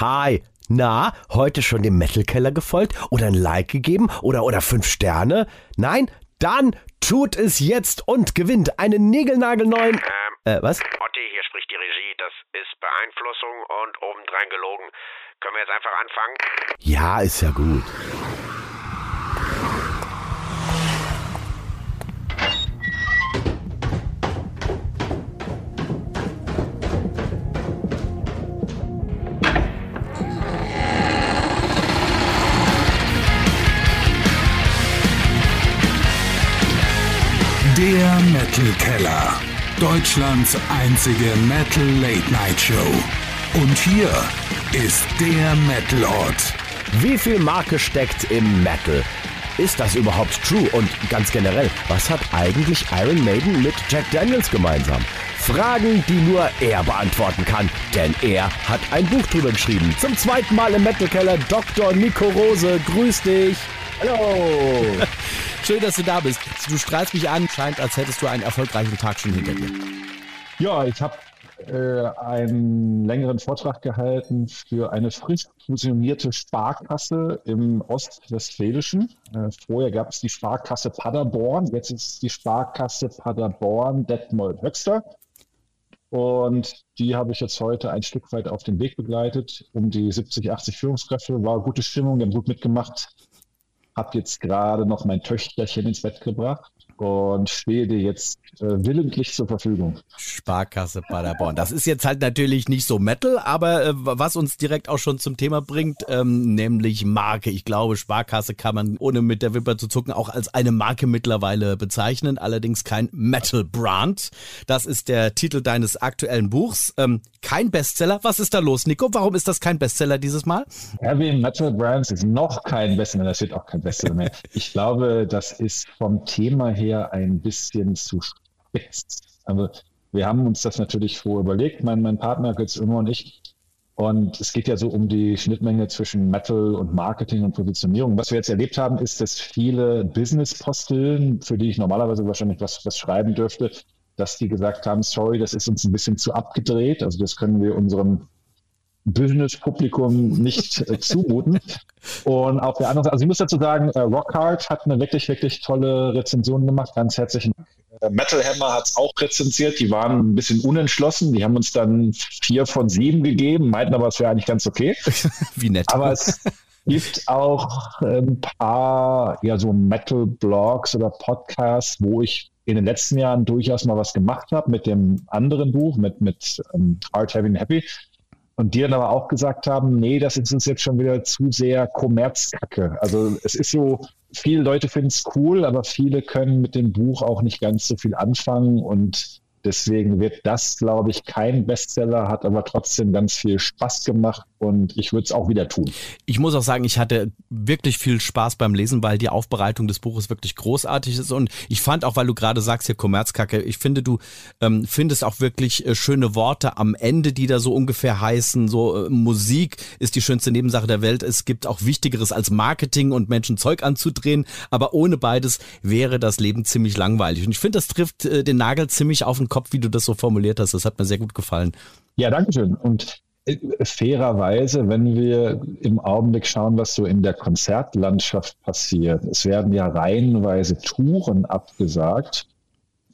Hi. Na, heute schon dem Metal Keller gefolgt oder ein Like gegeben oder oder fünf Sterne? Nein? Dann tut es jetzt und gewinnt einen niegelnagelneuen. Ähm, Äh, was? Otti, hier spricht die Regie. Das ist Beeinflussung und obendrein gelogen. Können wir jetzt einfach anfangen? Ja, ist ja gut. Metal Keller. Deutschlands einzige Metal Late Night Show. Und hier ist der Metal Ort. Wie viel Marke steckt im Metal? Ist das überhaupt true? Und ganz generell, was hat eigentlich Iron Maiden mit Jack Daniels gemeinsam? Fragen, die nur er beantworten kann, denn er hat ein Buch drüber geschrieben. Zum zweiten Mal im Metal Keller, Dr. Nico Rose, grüß dich. Hallo. Schön, dass du da bist. Du strahlst mich an, scheint, als hättest du einen erfolgreichen Tag schon hinter dir. Ja, ich habe äh, einen längeren Vortrag gehalten für eine frisch fusionierte Sparkasse im Ostwestfälischen. Äh, vorher gab es die Sparkasse Paderborn, jetzt ist es die Sparkasse Paderborn Detmold Höxter. Und die habe ich jetzt heute ein Stück weit auf den Weg begleitet, um die 70, 80 Führungskräfte. War gute Stimmung, die haben gut mitgemacht. Habe jetzt gerade noch mein Töchterchen ins Bett gebracht und stehe dir jetzt äh, willentlich zur Verfügung. Sparkasse Paderborn. Das ist jetzt halt natürlich nicht so Metal, aber äh, was uns direkt auch schon zum Thema bringt, ähm, nämlich Marke. Ich glaube, Sparkasse kann man, ohne mit der Wimper zu zucken, auch als eine Marke mittlerweile bezeichnen, allerdings kein Metal-Brand. Das ist der Titel deines aktuellen Buchs. Ähm, kein Bestseller. Was ist da los, Nico? Warum ist das kein Bestseller dieses Mal? Heavy Metal Brands ist noch kein Bestseller, das wird auch kein Bestseller mehr. Ich glaube, das ist vom Thema her ein bisschen zu spitz. Also wir haben uns das natürlich vorher überlegt, mein, mein Partner Götz Immer und ich. Und es geht ja so um die Schnittmenge zwischen Metal und Marketing und Positionierung. Was wir jetzt erlebt haben, ist, dass viele Business-Postillen, für die ich normalerweise wahrscheinlich was, was schreiben dürfte, dass die gesagt haben, sorry, das ist uns ein bisschen zu abgedreht. Also das können wir unserem Business-Publikum nicht äh, zumuten. Und auf der anderen Seite, also ich muss dazu sagen, äh, Rockhard hat eine wirklich, wirklich tolle Rezension gemacht. Ganz herzlichen Dank. Äh, Metal Hammer hat es auch rezensiert. Die waren ein bisschen unentschlossen. Die haben uns dann vier von sieben gegeben, meinten aber, es wäre eigentlich ganz okay. Wie nett. Aber es gibt auch ein paar ja, so Metal-Blogs oder Podcasts, wo ich in den letzten Jahren durchaus mal was gemacht habe mit dem anderen Buch, mit, mit um, Hard Heavy and Happy. Und die dann aber auch gesagt haben, nee, das ist uns jetzt schon wieder zu sehr Kommerzkacke. Also es ist so, viele Leute finden es cool, aber viele können mit dem Buch auch nicht ganz so viel anfangen und deswegen wird das, glaube ich, kein Bestseller, hat aber trotzdem ganz viel Spaß gemacht und ich würde es auch wieder tun. Ich muss auch sagen, ich hatte wirklich viel Spaß beim Lesen, weil die Aufbereitung des Buches wirklich großartig ist. Und ich fand auch, weil du gerade sagst hier Kommerzkacke, ich finde, du ähm, findest auch wirklich äh, schöne Worte am Ende, die da so ungefähr heißen, so äh, Musik ist die schönste Nebensache der Welt, es gibt auch Wichtigeres als Marketing und Menschen Zeug anzudrehen, aber ohne beides wäre das Leben ziemlich langweilig. Und ich finde, das trifft äh, den Nagel ziemlich auf den Kopf, wie du das so formuliert hast, das hat mir sehr gut gefallen. Ja, danke schön. Und fairerweise, wenn wir im Augenblick schauen, was so in der Konzertlandschaft passiert, es werden ja reihenweise Touren abgesagt.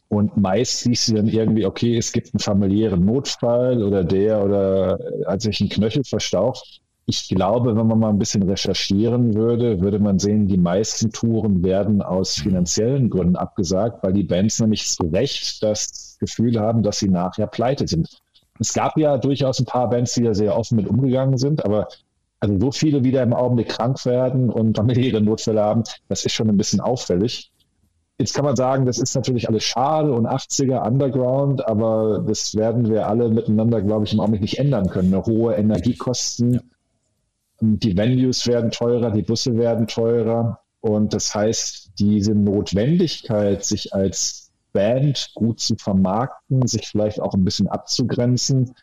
Und meist siehst du dann irgendwie, okay, es gibt einen familiären Notfall oder der oder hat sich ein Knöchel verstaucht. Ich glaube, wenn man mal ein bisschen recherchieren würde, würde man sehen, die meisten Touren werden aus finanziellen Gründen abgesagt, weil die Bands nämlich zu Recht das Gefühl haben, dass sie nachher pleite sind. Es gab ja durchaus ein paar Bands, die da sehr offen mit umgegangen sind, aber also so viele wieder im Augenblick krank werden und familiäre Notfälle haben, das ist schon ein bisschen auffällig. Jetzt kann man sagen, das ist natürlich alles schade und 80er Underground, aber das werden wir alle miteinander, glaube ich, im Augenblick nicht ändern können. Eine hohe Energiekosten, die Venues werden teurer, die Busse werden teurer und das heißt, diese Notwendigkeit, sich als Band gut zu vermarkten, sich vielleicht auch ein bisschen abzugrenzen,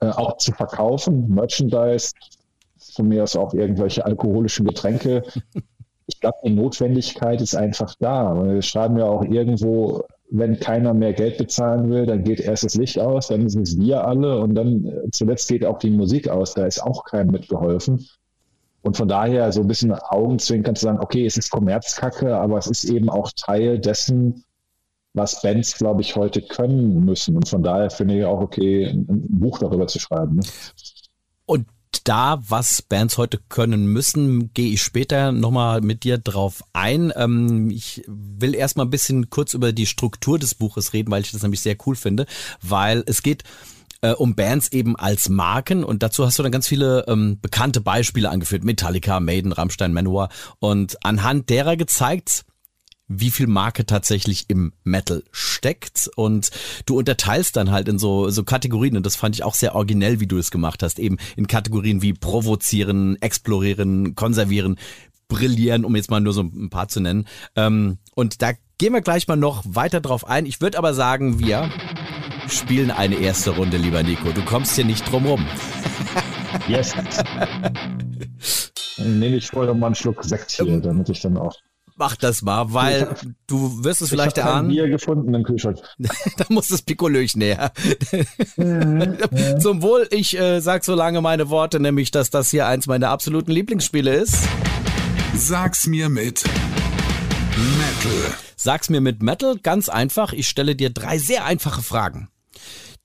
äh, auch zu verkaufen, Merchandise, von mir aus auch irgendwelche alkoholischen Getränke. Ich glaube, die Notwendigkeit ist einfach da. Wir schreiben ja auch irgendwo wenn keiner mehr Geld bezahlen will, dann geht erst das Licht aus, dann sind es wir alle und dann äh, zuletzt geht auch die Musik aus. Da ist auch keinem mitgeholfen. Und von daher so ein bisschen Augenzwinkern zu sagen, okay, es ist Kommerzkacke, aber es ist eben auch Teil dessen, was Bands, glaube ich, heute können müssen. Und von daher finde ich auch okay, ein, Buch darüber zu schreiben. Ne? Und da, was Bands heute können müssen, gehe ich später nochmal mit dir drauf ein. Ähm, ich will erstmal ein bisschen kurz über die Struktur des Buches reden, weil ich das nämlich sehr cool finde, weil es geht äh, um Bands eben als Marken und dazu hast du dann ganz viele ähm, bekannte Beispiele angeführt. Metallica, Maiden, Rammstein, Manowar und anhand derer gezeigt, wie viel Marke tatsächlich im Metal steckt und du unterteilst dann halt in so, so Kategorien und das fand ich auch sehr originell, wie du es gemacht hast, eben in Kategorien wie provozieren, explorieren, konservieren, brillieren, um jetzt mal nur so ein paar zu nennen. Ähm, und da gehen wir gleich mal noch weiter drauf ein. Ich würde aber sagen, wir spielen eine erste Runde, lieber Nico. Du kommst hier nicht drum rum. Yes. Dann nehme ich vorher mal einen Schluck Sekt hier, damit ich dann auch. Mach das mal, weil hab- du wirst es vielleicht ich habe erahnen. Bier gefunden im Kühlschrank. da muss das Pikolöchen näher. Zum Wohl, ich äh, sag so lange meine Worte, nämlich, dass das hier eins meiner absoluten Lieblingsspiele ist. Sag's mir mit Metal. Sag's mir mit Metal, ganz einfach. Ich stelle dir drei sehr einfache Fragen.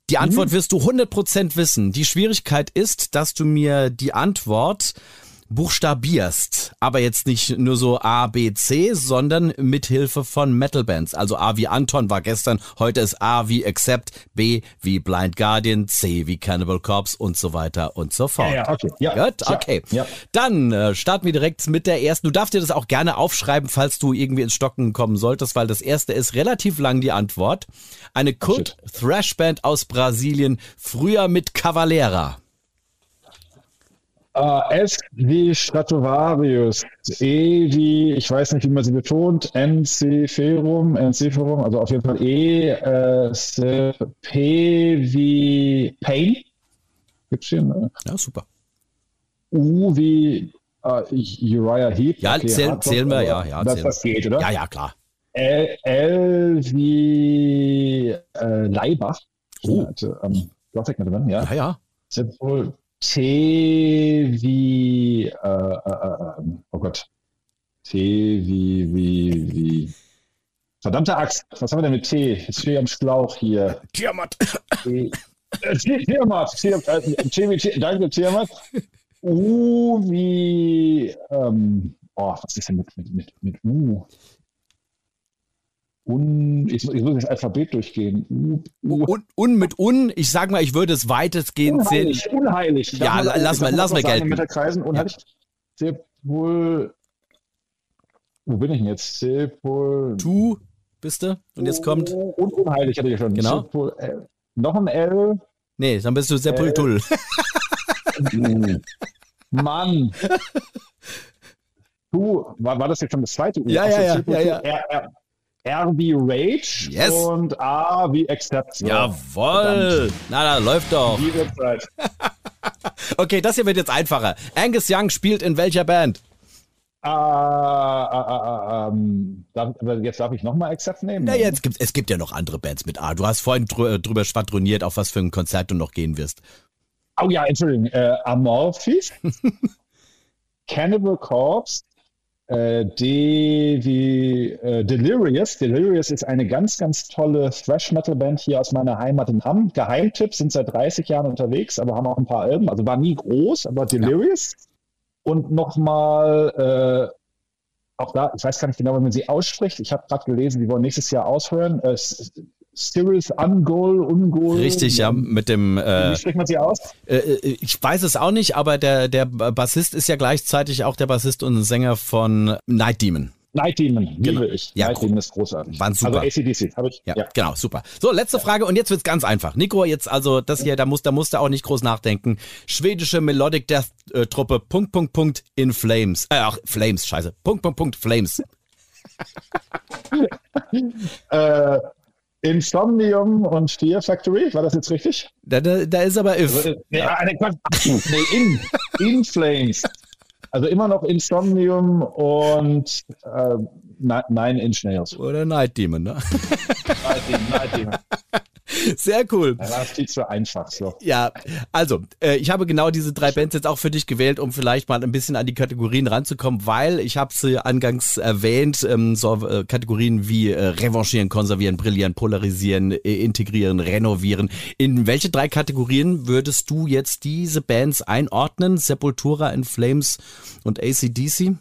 Die Antwort wirst du 100% wissen. Die Schwierigkeit ist, dass du mir die Antwort buchstabierst, aber jetzt nicht nur so A, B, C, sondern mit Hilfe von Metalbands. Also A wie Anton war gestern, heute ist A wie Accept, B wie Blind Guardian, C wie Cannibal Corpse und so weiter und so fort. Ja, ja, okay. Ja, Gut, okay. Ja. Dann äh, starten wir direkt mit der ersten. Du darfst dir das auch gerne aufschreiben, falls du irgendwie ins Stocken kommen solltest, weil das erste ist relativ lang die Antwort. Eine Kult Thrash Band aus Brasilien, früher mit Cavalera. Äh, S wie Stratovarius, E wie, ich weiß nicht, wie man sie betont, Enziferum, Enziferum, also auf jeden Fall E, äh, S, P wie Pain. Gibt's hier? ne? Ja, super. U wie äh, Uriah Heep. Ja, zähl- Hardrock, zählen wir, aber ja, ja, Das, zählen das geht, oder? Ja, ja, klar. L, L wie äh, Leibach. Oh. Also, ähm, Gothic mit drin, ja. Ja, ja. Wohl T wie, äh, äh, äh, ähm, oh Gott. T wie, wie, wie. Verdammte Axt. Was haben wir denn mit T? Jetzt stehe ich am Schlauch hier. Tiamat. T, äh, Tiamat. T, äh, T wie T, danke, Tiamat. U wie, ähm, oh, was ist denn mit, mit, mit, mit U? Un, ich, ich muss das Alphabet durchgehen. U, U, Un, un mit un, ich sag mal, ich würde es weitestgehend zählen. Unheilig. Ja, man- lass mal- lass mal gelten. Mit der Kreisen, unheilig. Sepul. Wo bin ich denn jetzt? Sepul. Tu, bist du? Und jetzt kommt. Und unheilig hatte ich schon. Genau. Sepul, L. Noch ein L. Nee, dann bist du Sepultul. Mann. Du, war, war das jetzt schon das zweite U? Ja, ja, ja, ja, ja. R, wie Rage Yes. und A wie Accept. So, Jawoll. Na, da läuft doch. Die. Okay, das hier wird jetzt einfacher. Angus Young spielt in welcher Band? Ah, ah, ah, ah, ähm, darf, aber jetzt darf ich nochmal Accept nehmen? Na, jetzt gibt es gibt ja noch andere Bands mit A. Du hast vorhin drü drüber schwadroniert, auf was für ein Konzert du noch gehen wirst. Oh ja, Entschuldigung. Äh, Amorphis, Cannibal Corpse, äh, D wie äh, Delirious. Delirious ist eine ganz, ganz tolle Thrash-Metal-Band hier aus meiner Heimat in Hamm. Geheimtipp, sind seit 30 Jahren unterwegs, aber haben auch ein paar Alben. Also war nie groß, aber Delirious. Und nochmal, äh, auch da, ich weiß gar nicht genau, wie man sie ausspricht. Ich habe gerade gelesen, die wollen nächstes Jahr aushören. Äh, S- Cyrus Ungol, Ungol. Richtig, ja, mit dem. Wie Äh, spricht man sie aus? äh, ich weiß es auch nicht, aber der, der Bassist ist ja gleichzeitig auch der Bassist und Sänger von Night Demon. Night Demon, liebe Genau. ich. Ja, Night. Demon ist großartig. Waren super. Also ACDC, habe ich. Ja, genau, super. So, letzte Frage und jetzt wird's ganz einfach. Nico, jetzt also das hier, da musst, da musst du auch nicht groß nachdenken. Schwedische Melodic Death äh, Truppe, Punkt, Punkt, Punkt, in Flames. Äh, ach, Flames, scheiße. Punkt, Punkt, Punkt, Flames. Äh, Insomnium und Fear Factory, war das jetzt richtig? Da, da, da ist aber if. Äh, Nee, ah, nee, in, in Flames. Also immer noch Insomnium und äh, Ni- Nine Inch Nails. Oder Night Demon, ne? Sehr cool. Das war viel zu einfach. So. Ja, also, äh, ich habe genau diese drei Bands jetzt auch für dich gewählt, um vielleicht mal ein bisschen an die Kategorien ranzukommen, weil ich habe sie angangs erwähnt, ähm, so äh, Kategorien wie äh, revanchieren, konservieren, brillieren, polarisieren, äh, integrieren, renovieren. In welche drei Kategorien würdest du jetzt diese Bands einordnen? Sepultura, In Flames und ACDC?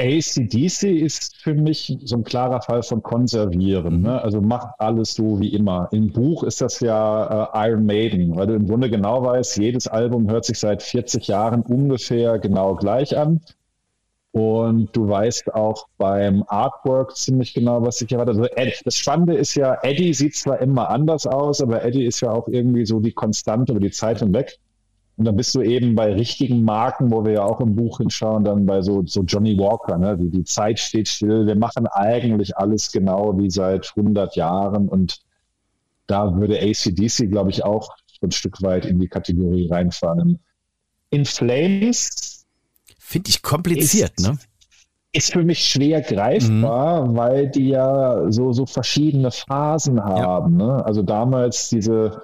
ACDC ist für mich so ein klarer Fall von Konservieren. Ne? Also macht alles so wie immer. Im Buch ist das ja äh, Iron Maiden, weil du im Grunde genau weißt, jedes Album hört sich seit 40 Jahren ungefähr genau gleich an. Und du weißt auch beim Artwork ziemlich genau, was sich erwartet. Also das Spannende ist ja, Eddie sieht zwar immer anders aus, aber Eddie ist ja auch irgendwie so die Konstante über die Zeit hinweg. Und dann bist du eben bei richtigen Marken, wo wir ja auch im Buch hinschauen, dann bei so, so Johnny Walker, ne? die, die Zeit steht still. Wir machen eigentlich alles genau wie seit 100 Jahren. Und da würde ACDC, glaube ich, auch ein Stück weit in die Kategorie reinfahren. In Flames. Finde ich kompliziert, ist, ne? Ist für mich schwer greifbar, mhm. weil die ja so, so verschiedene Phasen haben. Ja. Ne? Also damals diese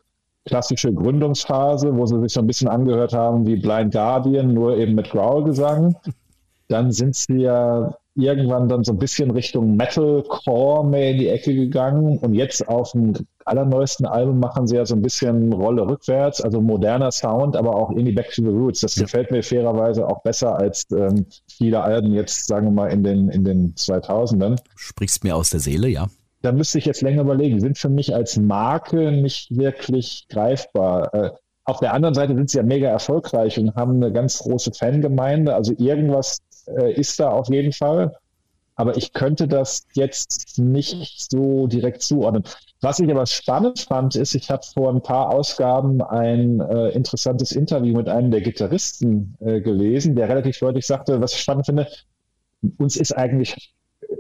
klassische Gründungsphase, wo sie sich so ein bisschen angehört haben wie Blind Guardian, nur eben mit Growl-Gesang. Dann sind sie ja irgendwann dann so ein bisschen Richtung Metalcore mehr in die Ecke gegangen und jetzt auf dem allerneuesten Album machen sie ja so ein bisschen Rolle rückwärts, also moderner Sound, aber auch irgendwie Back to the Roots. Das ja. gefällt mir fairerweise auch besser als ähm, viele Alben jetzt, sagen wir mal, in den, in den 2000ern. Sprichst mir aus der Seele, ja da müsste ich jetzt länger überlegen, sind für mich als Marke nicht wirklich greifbar. Äh, auf der anderen Seite sind sie ja mega erfolgreich und haben eine ganz große Fangemeinde. Also irgendwas äh, ist da auf jeden Fall. Aber ich könnte das jetzt nicht so direkt zuordnen. Was ich aber spannend fand, ist, ich habe vor ein paar Ausgaben ein äh, interessantes Interview mit einem der Gitarristen äh, gelesen, der relativ deutlich sagte, was ich spannend finde, uns ist eigentlich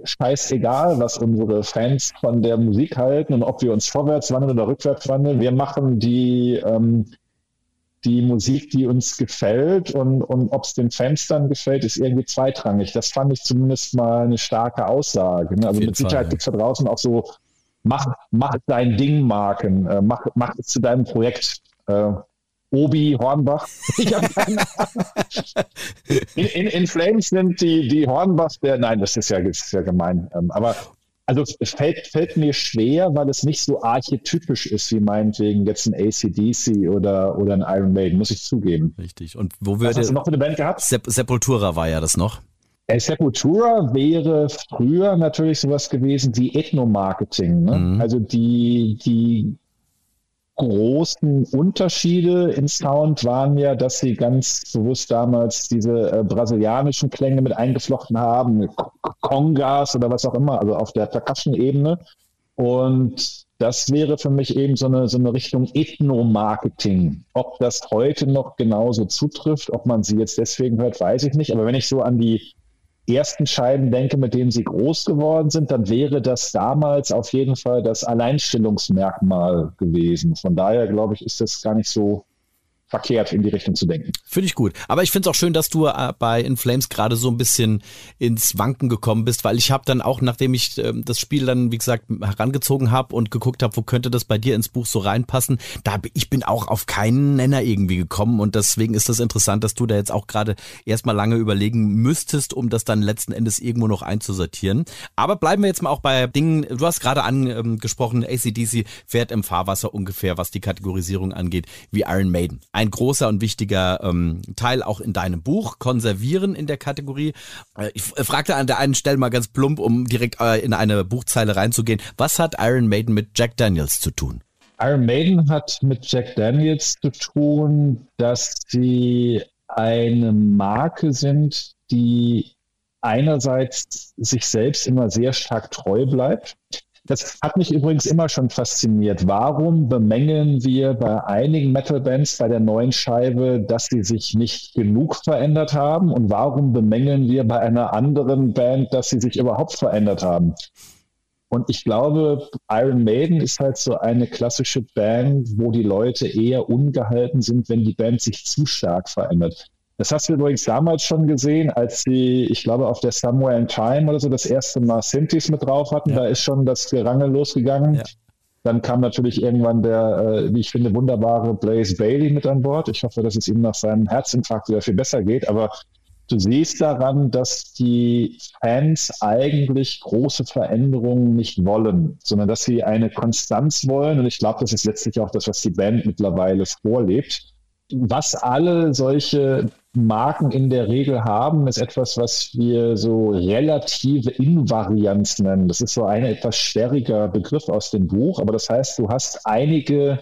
scheißegal, was unsere Fans von der Musik halten und ob wir uns vorwärts wandeln oder rückwärts wandeln. Wir machen die, ähm, die Musik, die uns gefällt und, und ob es den Fans dann gefällt, ist irgendwie zweitrangig. Das fand ich zumindest mal eine starke Aussage. Ne? Also mit Sicherheit ja. gibt es da draußen auch so, mach, mach dein Ding Marken, äh, mach, mach es zu deinem Projekt. Äh, Obi Hornbach. in, in, in, Flames sind die, die Hornbach der, nein, das ist ja, das ist ja gemein. Ähm, aber also es fällt, fällt mir schwer, weil es nicht so archetypisch ist, wie meinetwegen jetzt ein ACDC oder, oder ein Iron Maiden, muss ich zugeben. Richtig. Und wo würde. Was hast du noch für eine Band gehabt? Sep Sepultura war ja das noch. Äh, Sepultura wäre früher natürlich sowas gewesen wie Ethnomarketing. Ne? Mhm. Also die, die großen Unterschiede im Sound waren ja, dass sie ganz bewusst damals diese äh, brasilianischen Klänge mit eingeflochten haben, Congas oder was auch immer, also auf der Percussion-Ebene. Und das wäre für mich eben so eine, so eine Richtung Ethno-Marketing. Ob das heute noch genauso zutrifft, ob man sie jetzt deswegen hört, weiß ich nicht. Aber wenn ich so an die ersten Scheiben denke, mit denen sie groß geworden sind, dann wäre das damals auf jeden Fall das Alleinstellungsmerkmal gewesen. Von daher glaube ich, ist das gar nicht so verkehrt in die Richtung zu denken. Finde ich gut. Aber ich finde es auch schön, dass du äh, bei In Flames gerade so ein bisschen ins Wanken gekommen bist, weil ich habe dann auch, nachdem ich äh, das Spiel dann, wie gesagt, herangezogen habe und geguckt habe, wo könnte das bei dir ins Buch so reinpassen, da ich bin auch auf keinen Nenner irgendwie gekommen und deswegen ist das interessant, dass du da jetzt auch gerade erstmal lange überlegen müsstest, um das dann letzten Endes irgendwo noch einzusortieren. Aber bleiben wir jetzt mal auch bei Dingen, du hast gerade angesprochen, ACDC fährt im Fahrwasser ungefähr, was die Kategorisierung angeht, wie Iron Maiden ein großer und wichtiger ähm, Teil auch in deinem Buch, Konservieren in der Kategorie. Äh, ich fragte an der einen Stelle mal ganz plump, um direkt äh, in eine Buchzeile reinzugehen. Was hat Iron Maiden mit Jack Daniels zu tun? Iron Maiden hat mit Jack Daniels zu tun, dass sie eine Marke sind, die einerseits sich selbst immer sehr stark treu bleibt, das hat mich übrigens immer schon fasziniert. Warum bemängeln wir bei einigen Metal-Bands bei der neuen Scheibe, dass sie sich nicht genug verändert haben? Und warum bemängeln wir bei einer anderen Band, dass sie sich überhaupt verändert haben? Und ich glaube, Iron Maiden ist halt so eine klassische Band, wo die Leute eher ungehalten sind, wenn die Band sich zu stark verändert. Das hast du übrigens damals schon gesehen, als sie, ich glaube, auf der Somewhere in Time oder so das erste Mal Synthes mit drauf hatten. Ja. Da ist schon das Gerangel losgegangen. Ja. Dann kam natürlich irgendwann der, äh, wie ich finde, wunderbare Blaze Bailey mit an Bord. Ich hoffe, dass es ihm nach seinem Herzinfarkt wieder viel besser geht. Aber du siehst daran, dass die Fans eigentlich große Veränderungen nicht wollen, sondern dass sie eine Konstanz wollen. Und ich glaube, das ist letztlich auch das, was die Band mittlerweile vorlebt. Was alle solche Marken in der Regel haben, ist etwas, was wir so relative Invarianz nennen. Das ist so ein etwas sperriger Begriff aus dem Buch, aber das heißt, du hast einige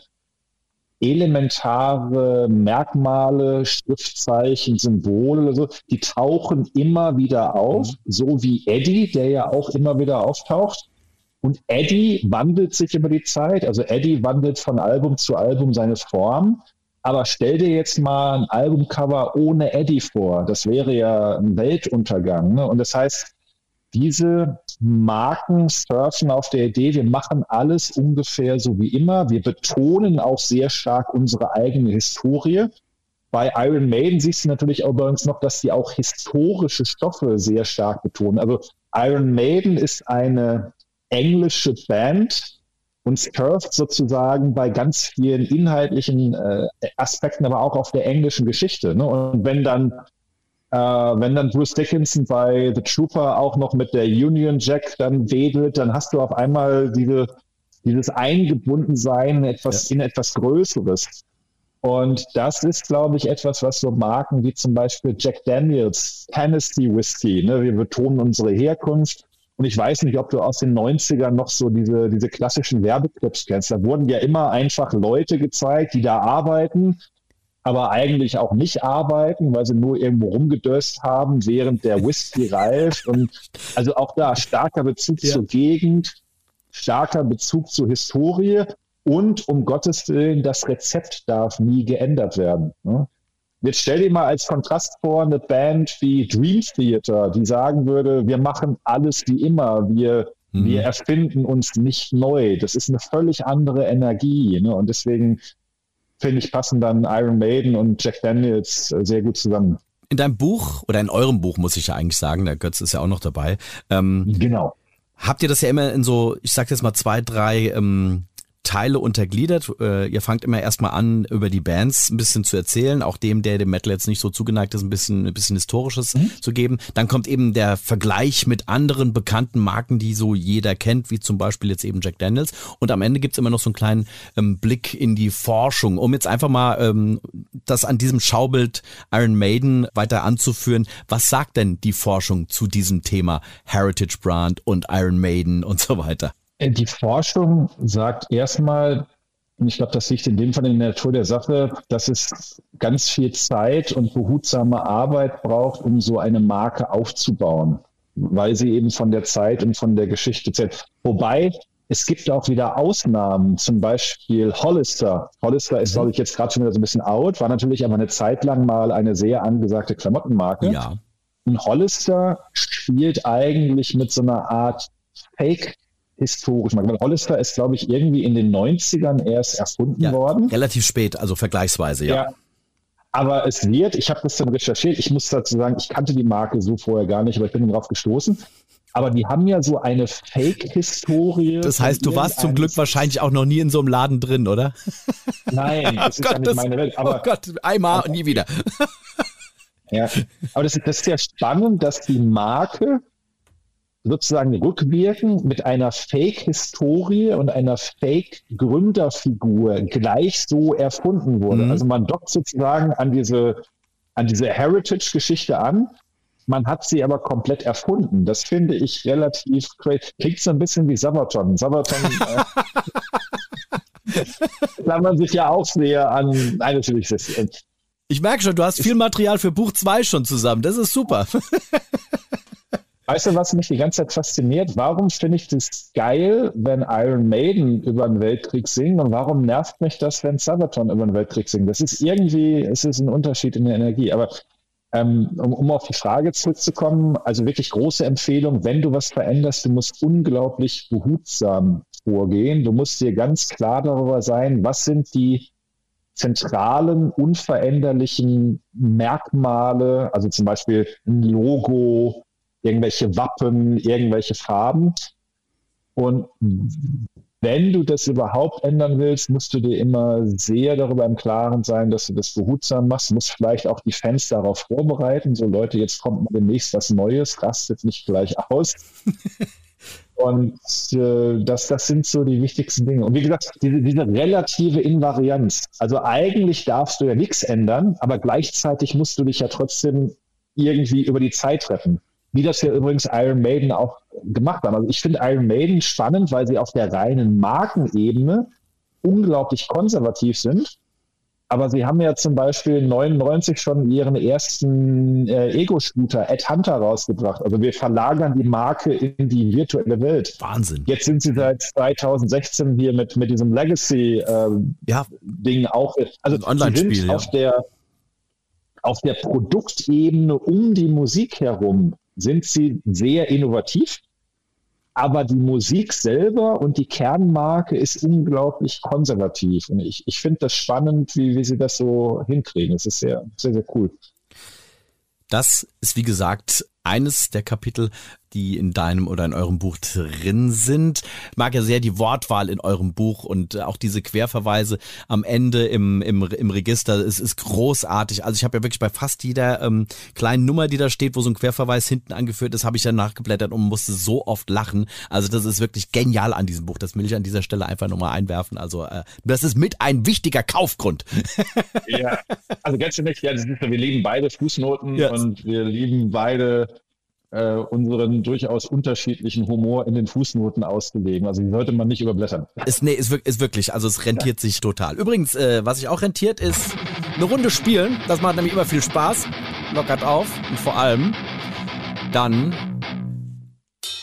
elementare Merkmale, Schriftzeichen, Symbole, so, die tauchen immer wieder auf, mhm. so wie Eddie, der ja auch immer wieder auftaucht. Und Eddie wandelt sich über die Zeit, also Eddie wandelt von Album zu Album seine Form. Aber stell dir jetzt mal ein Albumcover ohne Eddie vor. Das wäre ja ein Weltuntergang. Ne? Und das heißt, diese Marken surfen auf der Idee, wir machen alles ungefähr so wie immer. Wir betonen auch sehr stark unsere eigene Historie. Bei Iron Maiden siehst du natürlich übrigens noch, dass sie auch historische Stoffe sehr stark betonen. Also Iron Maiden ist eine englische Band und surft sozusagen bei ganz vielen inhaltlichen äh, Aspekten, aber auch auf der englischen Geschichte. Ne? Und wenn dann äh, wenn dann Bruce Dickinson bei The Trooper auch noch mit der Union Jack dann wedelt, dann hast du auf einmal diese, dieses Eingebundensein in etwas, ja. in etwas Größeres. Und das ist, glaube ich, etwas, was so Marken wie zum Beispiel Jack Daniels, Tennessee Whiskey, ne, wir betonen unsere Herkunft. Und ich weiß nicht, ob du aus den 90ern noch so diese, diese klassischen Werbeclips kennst. Da wurden ja immer einfach Leute gezeigt, die da arbeiten aber eigentlich auch nicht arbeiten, weil sie nur irgendwo rumgedöst haben, während der Whisky reift. Und also auch da starker Bezug ja. zur Gegend, starker Bezug zur Historie und um Gottes Willen, das Rezept darf nie geändert werden. Ne? Jetzt stell dir mal als Kontrast vor eine Band wie Dream Theater, die sagen würde, wir machen alles wie immer, wir, mhm. wir erfinden uns nicht neu. Das ist eine völlig andere Energie. Ne? Und deswegen finde ich, passen dann Iron Maiden und Jack Daniels äh, sehr gut zusammen. In deinem Buch oder in eurem Buch muss ich ja eigentlich sagen, der Götz ist ja auch noch dabei. Ähm, genau. Habt ihr das ja immer in so, ich sag jetzt mal zwei, drei ähm, Teile untergliedert. Äh, ihr fangt immer erstmal an, über die Bands ein bisschen zu erzählen, auch dem, der dem Metal jetzt nicht so zugeneigt ist, ein bisschen, ein bisschen Historisches mhm. zu geben. Dann kommt eben der Vergleich mit anderen bekannten Marken, die so jeder kennt, wie zum Beispiel jetzt eben Jack Daniels. Und am Ende gibt's immer noch so einen kleinen ähm, Blick in die Forschung, um jetzt einfach mal ähm, das an diesem Schaubild Iron Maiden weiter anzuführen. Was sagt denn die Forschung zu diesem Thema Heritage Brand und Iron Maiden und so weiter? Äh, die Forschung sagt erstmal, und ich glaube, das liegt in dem Fall in der Natur der Sache, dass es ganz viel Zeit und behutsame Arbeit braucht, um so eine Marke aufzubauen, weil sie eben von der Zeit und von der Geschichte zählt. Wobei es gibt auch wieder Ausnahmen, zum Beispiel Hollister. Hollister ist, mhm. glaube ich, jetzt gerade schon wieder so ein bisschen out, war natürlich aber eine Zeit lang mal eine sehr angesagte Klamottenmarke. Ja. Und Hollister spielt eigentlich mit so einer Art Fake historisch machen. Weil Hollister ist, glaube ich, irgendwie in den 90ern erst erfunden ja, worden. Relativ spät, also vergleichsweise, ja. ja. Aber es wird, ich habe das dann recherchiert, ich muss dazu sagen, ich kannte die Marke so vorher gar nicht, aber ich bin darauf gestoßen. Aber die haben ja so eine Fake-Historie. Das heißt, du warst zum Glück wahrscheinlich auch noch nie in so einem Laden drin, oder? Nein, das oh ist Gott, ja nicht meine Welt. Aber, oh Gott, einmal und nie wieder. Ja, aber das, das ist ja spannend, dass die Marke sozusagen rückwirkend mit einer Fake-Historie und einer Fake-Gründerfigur gleich so erfunden wurde. Mhm. Also man dockt sozusagen an diese, an diese Heritage-Geschichte an. Man hat sie aber komplett erfunden. Das finde ich relativ crazy. Klingt so ein bisschen wie Sabaton. Sabaton äh, klammern sich ja auch sehr an. Nein, natürlich ist es. Ich merke schon, du hast viel Material für Buch 2 schon zusammen. Das ist super. Weißt du, was mich die ganze Zeit fasziniert? Warum finde ich das geil, wenn Iron Maiden über den Weltkrieg singen und warum nervt mich das, wenn Sabaton über den Weltkrieg singen? Das ist irgendwie, es ist ein Unterschied in der Energie. Aber ähm, um, um auf die Frage zurückzukommen, also wirklich große Empfehlung, wenn du was veränderst, du musst unglaublich behutsam vorgehen. Du musst dir ganz klar darüber sein, was sind die zentralen, unveränderlichen Merkmale, also zum Beispiel ein Logo, irgendwelche Wappen, irgendwelche Farben. Und wenn du das überhaupt ändern willst, musst du dir immer sehr darüber im Klaren sein, dass du das behutsam machst. Musst vielleicht auch die Fans darauf vorbereiten. So Leute, jetzt kommt mal demnächst was Neues, rastet nicht gleich aus. Und äh, das, das sind so die wichtigsten Dinge. Und wie gesagt, diese, diese relative Invarianz. Also eigentlich darfst du ja nichts ändern, aber gleichzeitig musst du dich ja trotzdem irgendwie über die Zeit retten. Wie das ja übrigens Iron Maiden auch gemacht haben. Also ich finde Iron Maiden spannend, weil sie auf der reinen Markenebene unglaublich konservativ sind aber sie haben ja zum Beispiel 99 schon ihren ersten äh, Ego-Shooter Ed Hunter rausgebracht. Also wir verlagern die Marke in die virtuelle Welt. Wahnsinn. Jetzt sind sie seit 2016 hier mit, mit diesem Legacy-Ding äh, ja. auch. Also Online-Spiel, ja. auf der auf der Produktebene um die Musik herum sind sie sehr innovativ aber die Musik selber und die Kernmarke ist unglaublich konservativ. Und ich, ich finde das spannend, wie, wie sie das so hinkriegen. Es ist sehr, sehr, sehr cool. Das ist, wie gesagt, eines der Kapitel, die in deinem oder in eurem Buch drin sind. Ich mag ja sehr die Wortwahl in eurem Buch und auch diese Querverweise am Ende im, im, im Register. Es ist großartig. Also ich habe ja wirklich bei fast jeder ähm, kleinen Nummer, die da steht, wo so ein Querverweis hinten angeführt ist, habe ich dann nachgeblättert und musste so oft lachen. Also das ist wirklich genial an diesem Buch. Das will ich an dieser Stelle einfach nochmal einwerfen. Also äh, das ist mit ein wichtiger Kaufgrund. Ja, also ganz schön ja, wir lieben beide Fußnoten yes. und wir lieben beide äh, unseren durchaus unterschiedlichen Humor in den Fußnoten ausgelegen. Also die sollte man nicht überblättern. Ist, nee, ist, ist wirklich, also es rentiert ja. sich total. Übrigens, äh, was sich auch rentiert, ist eine Runde spielen. Das macht nämlich immer viel Spaß, lockert auf und vor allem dann,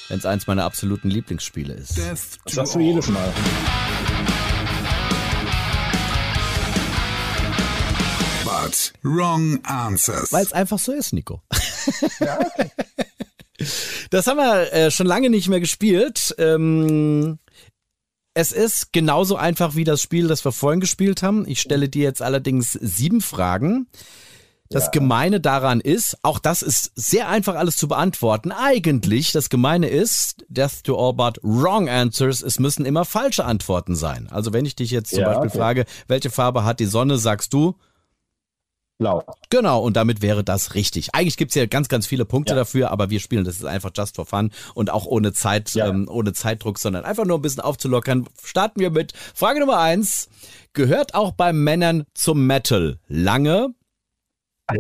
wenn es eins meiner absoluten Lieblingsspiele ist. Das sagst du jedes Mal. But wrong answers. Weil es einfach so ist, Nico. Ja, okay. Das haben wir äh, schon lange nicht mehr gespielt. Ähm, es ist genauso einfach wie das Spiel, das wir vorhin gespielt haben. Ich stelle dir jetzt allerdings sieben Fragen. Das ja. Gemeine daran ist, auch das ist sehr einfach alles zu beantworten. Eigentlich, das Gemeine ist, Death to all but wrong answers, es müssen immer falsche Antworten sein. Also wenn ich dich jetzt zum ja, Beispiel okay. frage, welche Farbe hat die Sonne, sagst du, Blau. Genau, und damit wäre das richtig. Eigentlich gibt's ja ganz, ganz viele Punkte ja. dafür, aber wir spielen das ist einfach just for fun und auch ohne Zeit, ja. ähm, ohne Zeitdruck, sondern einfach nur ein bisschen aufzulockern. Starten wir mit Frage Nummer eins. Gehört auch bei Männern zum Metal lange?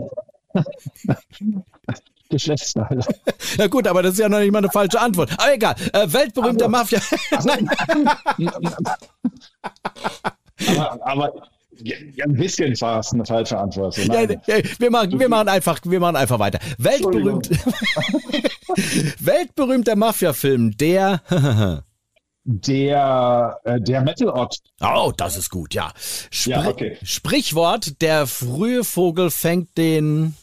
Geschlechtsteile. Ja gut, aber das ist ja noch nicht mal eine falsche Antwort. Aber egal. Äh, weltberühmter also, Mafia. Also, aber, aber ja, ein bisschen war es eine falsche Antwort. Ja, ja, wir, machen, wir, machen einfach, wir machen einfach weiter. Weltberühmt, weltberühmter Mafia-Film, der. der, äh, der Metal-Ort. Oh, das ist gut, ja. Spr ja okay. Sprichwort, der frühe Vogel fängt den.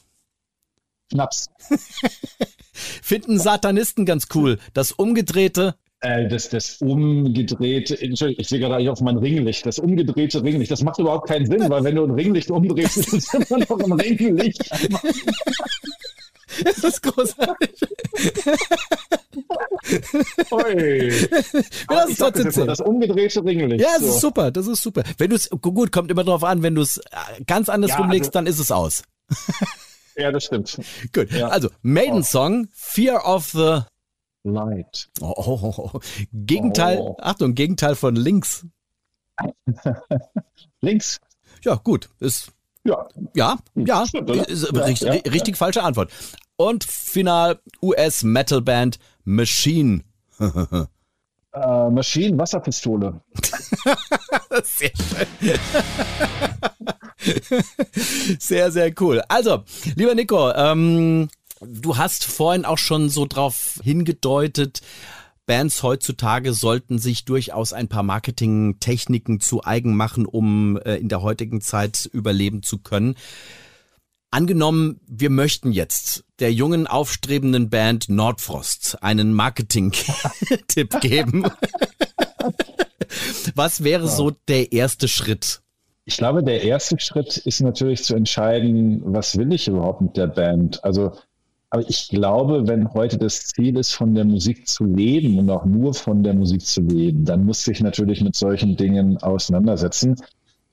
Schnaps. Finden Satanisten ganz cool. Das umgedrehte äh, das, das umgedrehte, ich sehe gerade auf mein Ringlicht, das umgedrehte Ringlicht, das macht überhaupt keinen Sinn, weil wenn du ein Ringlicht umdrehst, ist es immer noch ein Ringlicht. Das ist großartig. Ui. Ja, das, ist das, das umgedrehte Ringlicht. Ja, das so. ist super, das ist super. Wenn du es, gut, kommt immer drauf an, wenn du es äh, ganz anders ja, rumlegst, also, dann ist es aus. ja, das stimmt. Gut, ja. also Maiden Song, Fear of the Light. Oh, oh, oh. oh. Gegenteil, oh. Achtung, Gegenteil von links. links. Ja, gut. Ist, ja. Ja, ja. Stimmt, ist, ja, richtig, ja, richtig ja. falsche Antwort. Und final US-Metal-Band Machine. äh, Machine, Wasserpistole. sehr schön. sehr, sehr cool. Also, lieber Nico, ähm, Du hast vorhin auch schon so drauf hingedeutet, Bands heutzutage sollten sich durchaus ein paar Marketingtechniken zu eigen machen, um äh, in der heutigen Zeit überleben zu können. Angenommen, wir möchten jetzt der jungen aufstrebenden Band Nordfrost einen Marketing-Tipp geben. Was wäre so der erste Schritt? Ich glaube, der erste Schritt ist natürlich zu entscheiden, was will ich überhaupt mit der Band? Also Aber ich glaube, wenn heute das Ziel ist, von der Musik zu leben und auch nur von der Musik zu leben, dann muss sich natürlich mit solchen Dingen auseinandersetzen.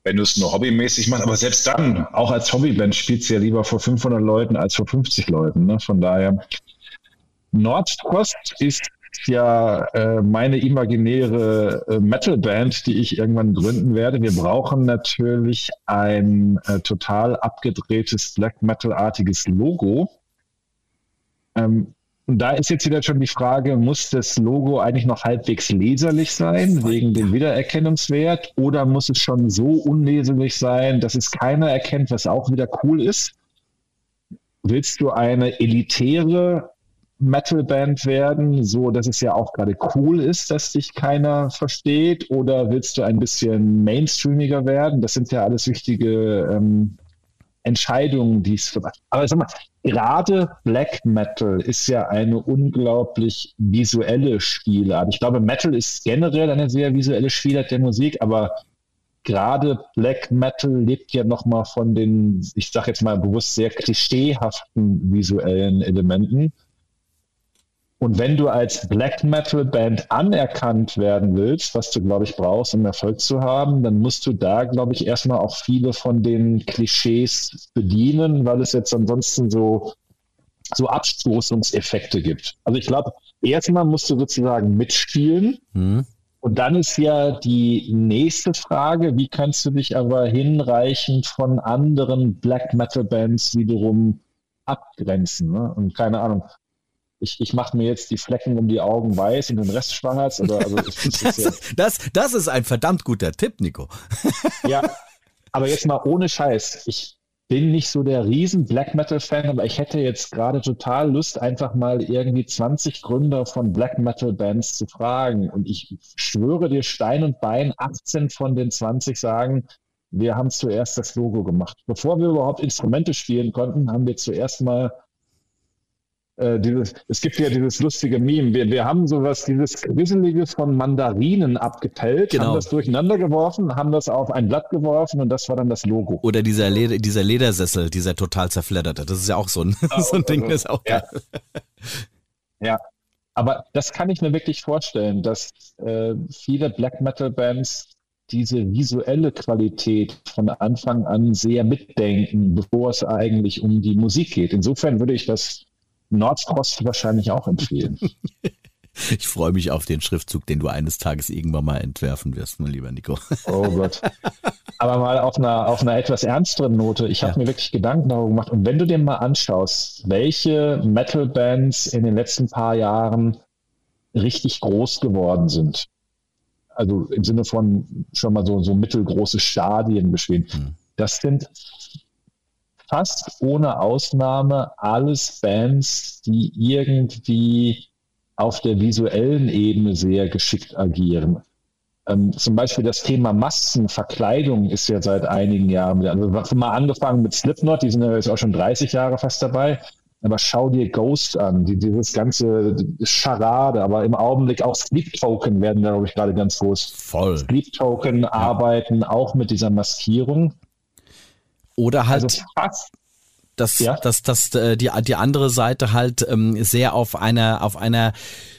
Wenn du es nur hobbymäßig machst, aber selbst dann, auch als Hobbyband spielst du ja lieber vor 500 Leuten als vor 50 Leuten. Ne? Von daher, Nordfrost ist ja äh, meine imaginäre äh, Metalband, die ich irgendwann gründen werde. Wir brauchen natürlich ein äh, total abgedrehtes Black Metal-artiges Logo. Ähm, und da ist jetzt wieder schon die Frage, muss das Logo eigentlich noch halbwegs leserlich sein, wegen dem Wiedererkennungswert, oder muss es schon so unleserlich sein, dass es keiner erkennt, was auch wieder cool ist? Willst du eine elitäre Metalband werden, so dass es ja auch gerade cool ist, dass dich keiner versteht? Oder willst du ein bisschen mainstreamiger werden? Das sind ja alles wichtige ähm, Entscheidungen, die es. Aber sag mal, gerade Black Metal ist ja eine unglaublich visuelle Spielart. Ich glaube, Metal ist generell eine sehr visuelle Spielart der Musik, aber gerade Black Metal lebt ja nochmal von den, ich sage jetzt mal bewusst sehr klischeehaften visuellen Elementen. Und wenn du als Black Metal Band anerkannt werden willst, was du, glaube ich, brauchst, um Erfolg zu haben, dann musst du da, glaube ich, erstmal auch viele von den Klischees bedienen, weil es jetzt ansonsten so, so Abstoßungseffekte gibt. Also ich glaube, erstmal musst du sozusagen mitspielen. Mhm. Und dann ist ja die nächste Frage, wie kannst du dich aber hinreichend von anderen Black Metal Bands wiederum abgrenzen? Ne? Und keine Ahnung, ich, ich mache mir jetzt die Flecken um die Augen weiß und den Rest schwarz. Oder, also das, ist, das, das ist ein verdammt guter Tipp, Nico. ja, aber jetzt mal ohne Scheiß. Ich bin nicht so der riesen Black Metal-Fan, aber ich hätte jetzt gerade total Lust, einfach mal irgendwie 20 Gründer von Black Metal-Bands zu fragen. Und ich schwöre dir Stein und Bein, 18 von den 20 sagen, wir haben zuerst das Logo gemacht. Bevor wir überhaupt Instrumente spielen konnten, haben wir zuerst mal äh, dieses, es gibt ja dieses lustige Meme. Wir, wir haben sowas, dieses Grusselige von Mandarinen abgepellt, genau. haben das durcheinander geworfen, haben das auf ein Blatt geworfen und das war dann das Logo. Oder dieser, Leder, dieser Ledersessel, dieser total zerfledderte. Das ist ja auch so ein, oh, so ein Ding, das ist auch ja. geil. Ja, aber das kann ich mir wirklich vorstellen, dass äh, viele Black Metal Bands diese visuelle Qualität von Anfang an sehr mitdenken, bevor es eigentlich um die Musik geht. Insofern würde ich das Nordfrost wahrscheinlich auch empfehlen. Ich freue mich auf den Schriftzug, den du eines Tages irgendwann mal entwerfen wirst, mein lieber Nico. Oh Gott. Aber mal auf einer, auf einer etwas ernsteren Note. Ich habe ja. mir wirklich Gedanken darüber gemacht. Und wenn du dir mal anschaust, welche Metal-Bands in den letzten paar Jahren richtig groß geworden sind, also im Sinne von schon mal so, so mittelgroße Stadien beschweren, hm. das sind fast ohne Ausnahme alles Bands, die irgendwie auf der visuellen Ebene sehr geschickt agieren. Ähm, zum Beispiel das Thema Maskenverkleidung ist ja seit einigen Jahren, also mal angefangen mit Slipknot, die sind ja jetzt auch schon 30 Jahre fast dabei. Aber schau dir Ghost an, die, dieses ganze Charade, aber im Augenblick auch Sleep Token werden da, glaube ich, gerade ganz groß. Voll. Sleep Token ja. arbeiten auch mit dieser Maskierung. Oder halt. Also fast dass, ja? dass, dass äh, die, die andere Seite halt ähm, sehr auf einer, auf einer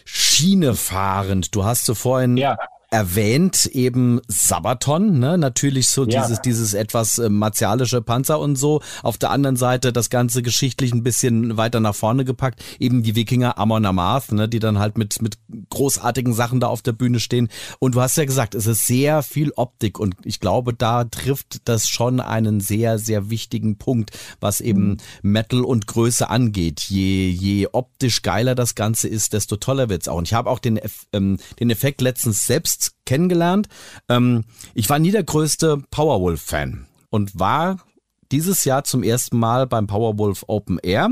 Schiene fahrend. Du hast so vorhin ja erwähnt, eben Sabaton, ne? natürlich so ja. dieses, dieses etwas äh, martialische Panzer und so. Auf der anderen Seite das Ganze geschichtlich ein bisschen weiter nach vorne gepackt, eben die Wikinger Amon Amarth, ne? die dann halt mit, mit großartigen Sachen da auf der Bühne stehen. Und du hast ja gesagt, es ist sehr viel Optik und ich glaube, da trifft das schon einen sehr, sehr wichtigen Punkt, was eben mhm. Metal und Größe angeht. Je, je optisch geiler das Ganze ist, desto toller wird's auch. Und ich habe auch den, ähm, den Effekt letztens selbst selbst kennengelernt. Ähm, ich war nie der größte Powerwolf-Fan und war dieses Jahr zum ersten Mal beim Powerwolf Open Air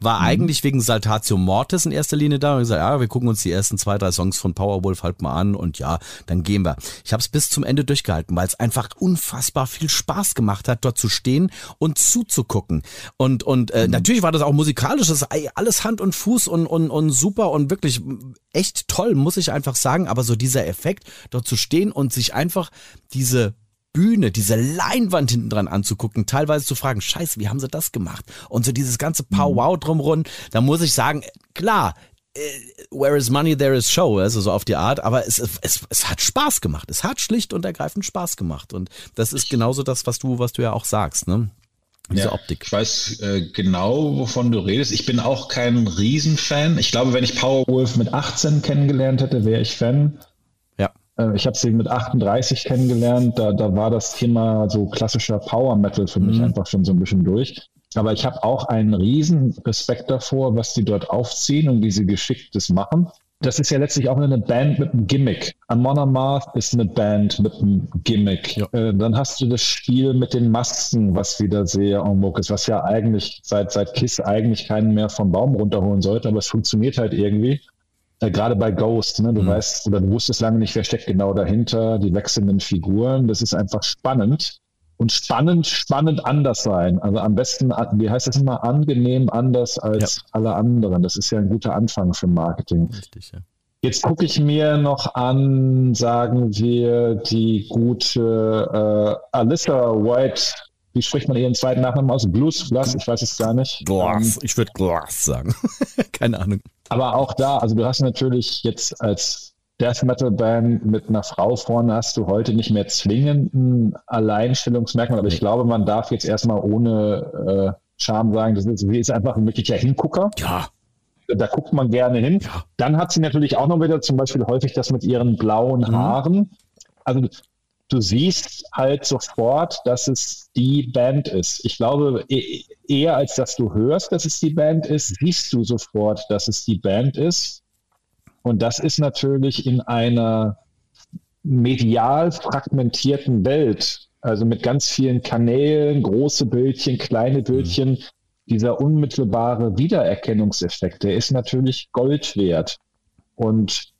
war mhm. eigentlich wegen Saltatio Mortis in erster Linie da und gesagt, ja, wir gucken uns die ersten zwei, drei Songs von Powerwolf halt mal an und ja, dann gehen wir. Ich habe es bis zum Ende durchgehalten, weil es einfach unfassbar viel Spaß gemacht hat, dort zu stehen und zuzugucken. Und, und äh, mhm. natürlich war das auch musikalisch, das alles Hand und Fuß und, und, und super und wirklich echt toll, muss ich einfach sagen. Aber so dieser Effekt, dort zu stehen und sich einfach diese Bühne, diese Leinwand hinten dran anzugucken, teilweise zu fragen, scheiße, wie haben sie das gemacht? Und so dieses ganze Pow-Wow drumrum, da muss ich sagen, klar, äh, where is money, there is show, also so auf die Art, aber es, es, es hat Spaß gemacht. Es hat schlicht und ergreifend Spaß gemacht. Und das ist genauso das, was du, was du ja auch sagst, ne? Diese ja, Optik. Ich weiß äh, genau, wovon du redest. Ich bin auch kein Riesenfan. Ich glaube, wenn ich Powerwolf mit 18 kennengelernt hätte, wäre ich Fan. Äh, ich habe sie mit 38 kennengelernt. Da, da war das Thema so klassischer Power Metal für mich mhm. einfach schon so ein bisschen durch. Aber ich habe auch einen riesen Respekt davor, was die dort aufziehen und wie sie geschicktes machen. Das ist ja letztlich auch eine Band mit einem Gimmick. Amon Amarth ist eine Band mit einem Gimmick. Ja. Äh, dann hast du das Spiel mit den Masken, was wieder sehr en vogue ist, was ja eigentlich seit, seit Kiss eigentlich keinen mehr vom Baum runterholen sollte, aber es funktioniert halt irgendwie. Äh, Gerade bei Ghost, ne? du mhm. weißt oder du wusstest lange nicht, wer steckt genau dahinter, die wechselnden Figuren. Das ist einfach spannend und spannend, spannend anders sein. Also am besten, wie heißt das immer, angenehm anders als ja. alle anderen. Das ist ja ein guter Anfang für Marketing. Richtig, ja. Jetzt gucke ich mir noch an, sagen wir, die gute äh, Alyssa White. Wie spricht man ihren zweiten Nachnamen aus? Blues, Glass, ich weiß es gar nicht. Glass, ähm, ich würde Glass sagen. Keine Ahnung. Aber auch da, also du hast natürlich jetzt als Death Metal Band mit einer Frau vorne hast du heute nicht mehr zwingend ein Alleinstellungsmerkmal, aber ich glaube, man darf jetzt erstmal ohne äh, Charme sagen, das ist, sie ist einfach ein wirklicher Hingucker. Ja. Da guckt man gerne hin. Ja. Dann hat sie natürlich auch noch wieder zum Beispiel häufig das mit ihren blauen mhm. Haaren. Also du siehst halt sofort, dass es die Band ist. Ich glaube, e-, eher als dass du hörst, dass es die Band ist, siehst du sofort, dass es die Band ist. Und das ist natürlich in einer medial fragmentierten Welt, also mit ganz vielen Kanälen, große Bildchen, kleine Bildchen, mhm. dieser unmittelbare Wiedererkennungseffekt, der ist natürlich Gold wert. Und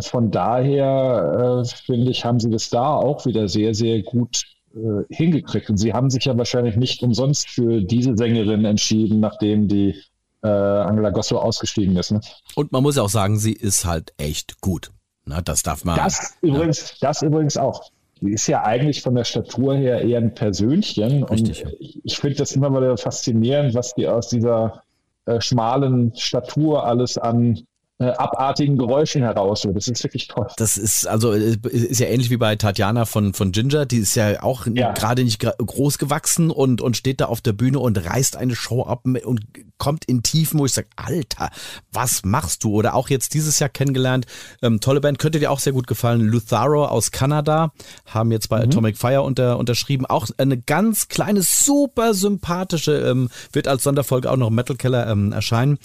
von daher, äh, finde ich, haben sie das da auch wieder sehr, sehr gut äh, hingekriegt. Und sie haben sich ja wahrscheinlich nicht umsonst für diese Sängerin entschieden, nachdem die äh, Angela Gosso ausgestiegen ist. Ne? Und man muss ja auch sagen, sie ist halt echt gut. Na, das darf man. Das übrigens, ja. das übrigens auch. Die ist ja eigentlich von der Statur her eher ein Persönchen. Richtig. Und ich finde das immer wieder faszinierend, was die aus dieser äh, schmalen Statur alles an abartigen Geräuschen heraus. Das ist wirklich toll. Das ist also äh, ist ja ähnlich wie bei Tatjana von von Ginger. Die ist ja auch ja. gerade nicht groß gewachsen und und steht da auf der Bühne und reißt eine Show ab und kommt in Tiefen, wo ich sage, Alter, was machst du? Oder auch jetzt dieses Jahr kennengelernt. Ähm, tolle Band, könnte dir auch sehr gut gefallen. Lutharo aus Kanada haben jetzt bei mhm. Atomic Fire unter, unterschrieben. Auch eine ganz kleine, super sympathische, ähm, wird als Sonderfolge auch noch Metal Keller ähm, erscheinen.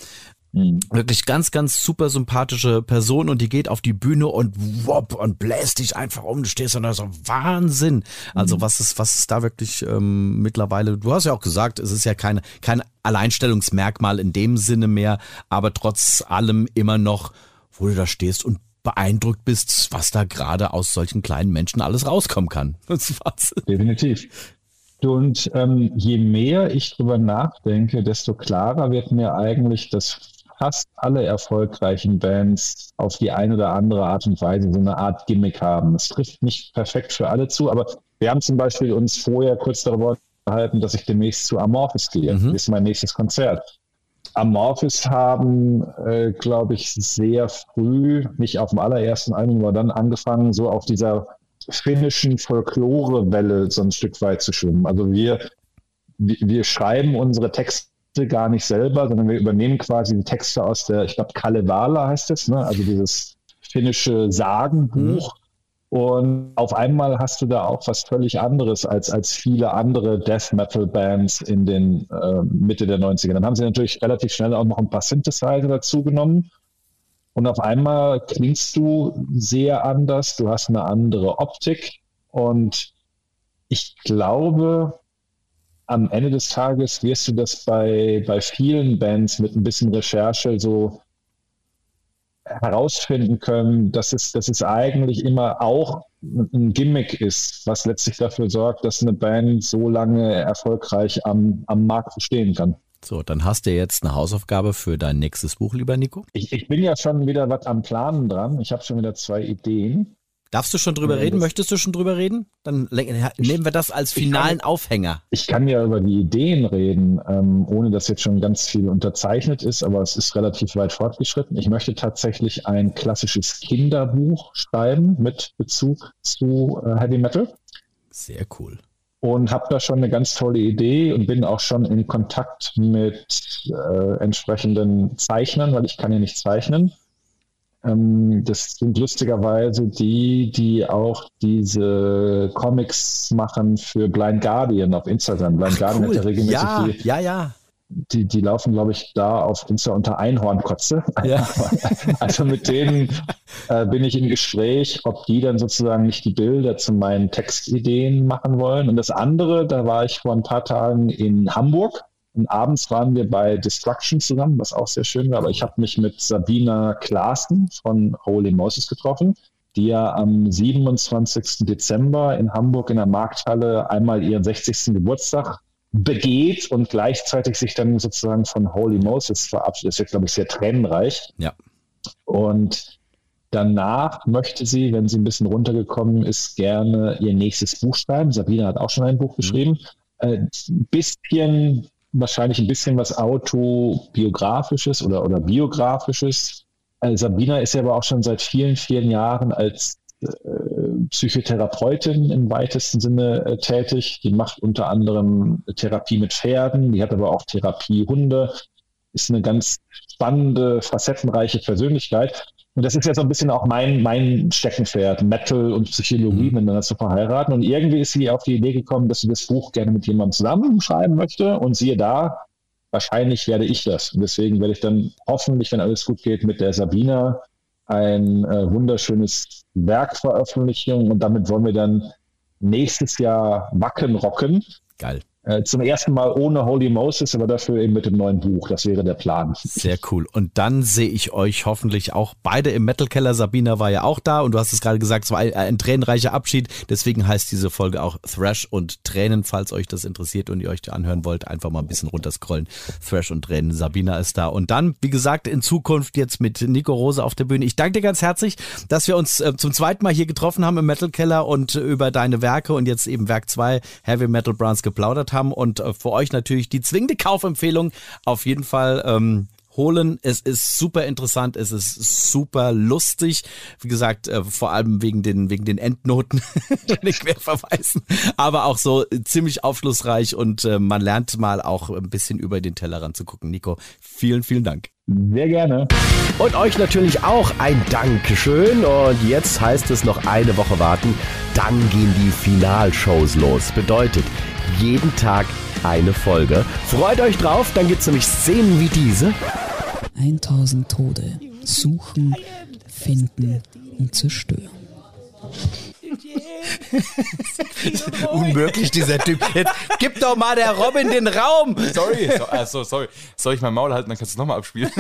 Mhm. Wirklich ganz, ganz super sympathische Person und die geht auf die Bühne und wop und bläst dich einfach um. Du stehst da so Wahnsinn. Also mhm. was ist, was ist da wirklich ähm, mittlerweile? Du hast ja auch gesagt, es ist ja keine, kein Alleinstellungsmerkmal in dem Sinne mehr, aber trotz allem immer noch, wo du da stehst und beeindruckt bist, was da gerade aus solchen kleinen Menschen alles rauskommen kann. Das war's. Definitiv. Und ähm, je mehr ich drüber nachdenke, desto klarer wird mir eigentlich das fast alle erfolgreichen Bands auf die eine oder andere Art und Weise so eine Art Gimmick haben. Es trifft nicht perfekt für alle zu, aber wir haben zum Beispiel uns vorher kurz darüber unterhalten, dass ich demnächst zu Amorphis gehe. Mhm. Das ist mein nächstes Konzert. Amorphis haben, äh, glaube ich, sehr früh, nicht auf dem allerersten Album, aber dann angefangen, so auf dieser finnischen Folklore-Welle so ein Stück weit zu schwimmen. Also wir, wir schreiben unsere Texte gar nicht selber, sondern wir übernehmen quasi die Texte aus der, ich glaube, Kalevala heißt es, ne? also dieses finnische Sagenbuch. Mhm. Und auf einmal hast du da auch was völlig anderes als, als viele andere Death Metal Bands in den äh, Mitte der 90er. Dann haben sie natürlich relativ schnell auch noch ein paar Synthesizer dazu genommen. Und auf einmal klingst du sehr anders, du hast eine andere Optik. Und ich glaube, am Ende des Tages wirst du das bei, bei vielen Bands mit ein bisschen Recherche so herausfinden können, dass es, dass es eigentlich immer auch ein Gimmick ist, was letztlich dafür sorgt, dass eine Band so lange erfolgreich am, am Markt bestehen kann. So, dann hast du jetzt eine Hausaufgabe für dein nächstes Buch, lieber Nico. Ich, ich bin ja schon wieder was am Planen dran. Ich habe schon wieder zwei Ideen. Darfst du schon drüber Ja, reden? Möchtest du schon drüber reden? Dann nehmen wir das als finalen Aufhänger. Ich kann ja über die Ideen reden, ähm, ohne dass jetzt schon ganz viel unterzeichnet ist, aber es ist relativ weit fortgeschritten. Ich möchte tatsächlich ein klassisches Kinderbuch schreiben mit Bezug zu äh, Heavy Metal Sehr cool. und habe da schon eine ganz tolle Idee und bin auch schon in Kontakt mit äh, entsprechenden Zeichnern, weil ich kann ja nicht zeichnen. Ähm, das sind lustigerweise die, die auch diese Comics machen für Blind Guardian auf Instagram. Blind Guardian hat ja regelmäßig Ja, die, ja, ja. die, die laufen, glaube ich, da auf Insta unter Einhornkotze. Ja. Also mit denen äh, bin ich im Gespräch, ob die dann sozusagen nicht die Bilder zu meinen Textideen machen wollen. Und das andere, da war ich vor ein paar Tagen in Hamburg und abends waren wir bei Destruction zusammen, was auch sehr schön war. Aber ich habe mich mit Sabina Klaassen von Holy Moses getroffen, die ja am 27. Dezember in Hamburg in der Markthalle einmal ihren 60. Geburtstag begeht und gleichzeitig sich dann sozusagen von Holy Moses verabschiedet. Das wird, glaube ich, sehr tränenreich. Ja. Und danach möchte sie, wenn sie ein bisschen runtergekommen ist, gerne ihr nächstes Buch schreiben. Sabine hat auch schon ein Buch geschrieben. Äh, Ein bisschen, wahrscheinlich ein bisschen was autobiografisches oder, oder biografisches. Äh, Sabina ist ja aber auch schon seit vielen, vielen Jahren als äh, Psychotherapeutin im weitesten Sinne äh, tätig. Die macht unter anderem Therapie mit Pferden, die hat aber auch Therapiehunde, ist eine ganz spannende, facettenreiche Persönlichkeit. Und das ist jetzt so ein bisschen auch mein, mein Steckenpferd, Metal und Psychologie miteinander zu verheiraten. Und irgendwie ist sie auf die Idee gekommen, dass sie das Buch gerne mit jemandem zusammenschreiben möchte. Und siehe da, wahrscheinlich werde ich das. Und deswegen werde ich dann hoffentlich, wenn alles gut geht, mit der Sabina ein äh, wunderschönes Werk veröffentlichen. Und damit wollen wir dann nächstes Jahr Wacken rocken. Geil. Äh, zum ersten Mal ohne Holy Moses, aber dafür eben mit dem neuen Buch. Das wäre der Plan. Sehr cool. Und dann sehe ich euch hoffentlich auch beide im Metal Keller. Sabina war ja auch da und du hast es gerade gesagt, es war ein, ein tränenreicher Abschied. Deswegen heißt diese Folge auch Thrash und Tränen, falls euch das interessiert und ihr euch anhören wollt, einfach mal ein bisschen runterscrollen. Thrash und Tränen. Sabina ist da. Und dann, wie gesagt, in Zukunft jetzt mit Nico Rose auf der Bühne. Ich danke dir ganz herzlich, dass wir uns äh, zum zweiten Mal hier getroffen haben im Metal Keller und äh, über deine Werke und jetzt eben Werk 2 Heavy Metal Brands geplaudert haben und äh, für euch natürlich die zwingende Kaufempfehlung auf jeden Fall ähm, holen. Es ist super interessant, es ist super lustig. Wie gesagt, äh, vor allem wegen den, wegen den Endnoten, den Querverweisen, aber auch so ziemlich aufschlussreich und äh, man lernt mal auch ein bisschen über den Tellerrand zu gucken. Nico, vielen, vielen Dank. Sehr gerne. Und euch natürlich auch ein Dankeschön. Und jetzt heißt es noch eine Woche warten. Dann gehen die Finalshows los. Bedeutet, jeden Tag eine Folge. Freut euch drauf, dann gibt's nämlich Szenen wie diese. 1000 Tode suchen, finden und zerstören. Unmöglich, dieser Typ. Jetzt gib doch mal der Robin den Raum. Sorry, so, also, sorry. Soll ich mein Maul halten, dann kannst du es nochmal abspielen?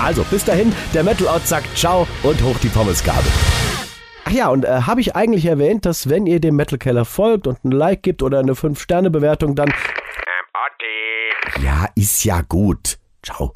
Also, bis dahin, der Metal Out sagt Ciao und hoch die Pommesgabel. Ach ja, und äh, habe ich eigentlich erwähnt, dass wenn ihr dem Metal Keller folgt und ein Like gibt oder eine 5-Sterne-Bewertung, dann... Ähm, Otti. Ja, ist ja gut. Ciao.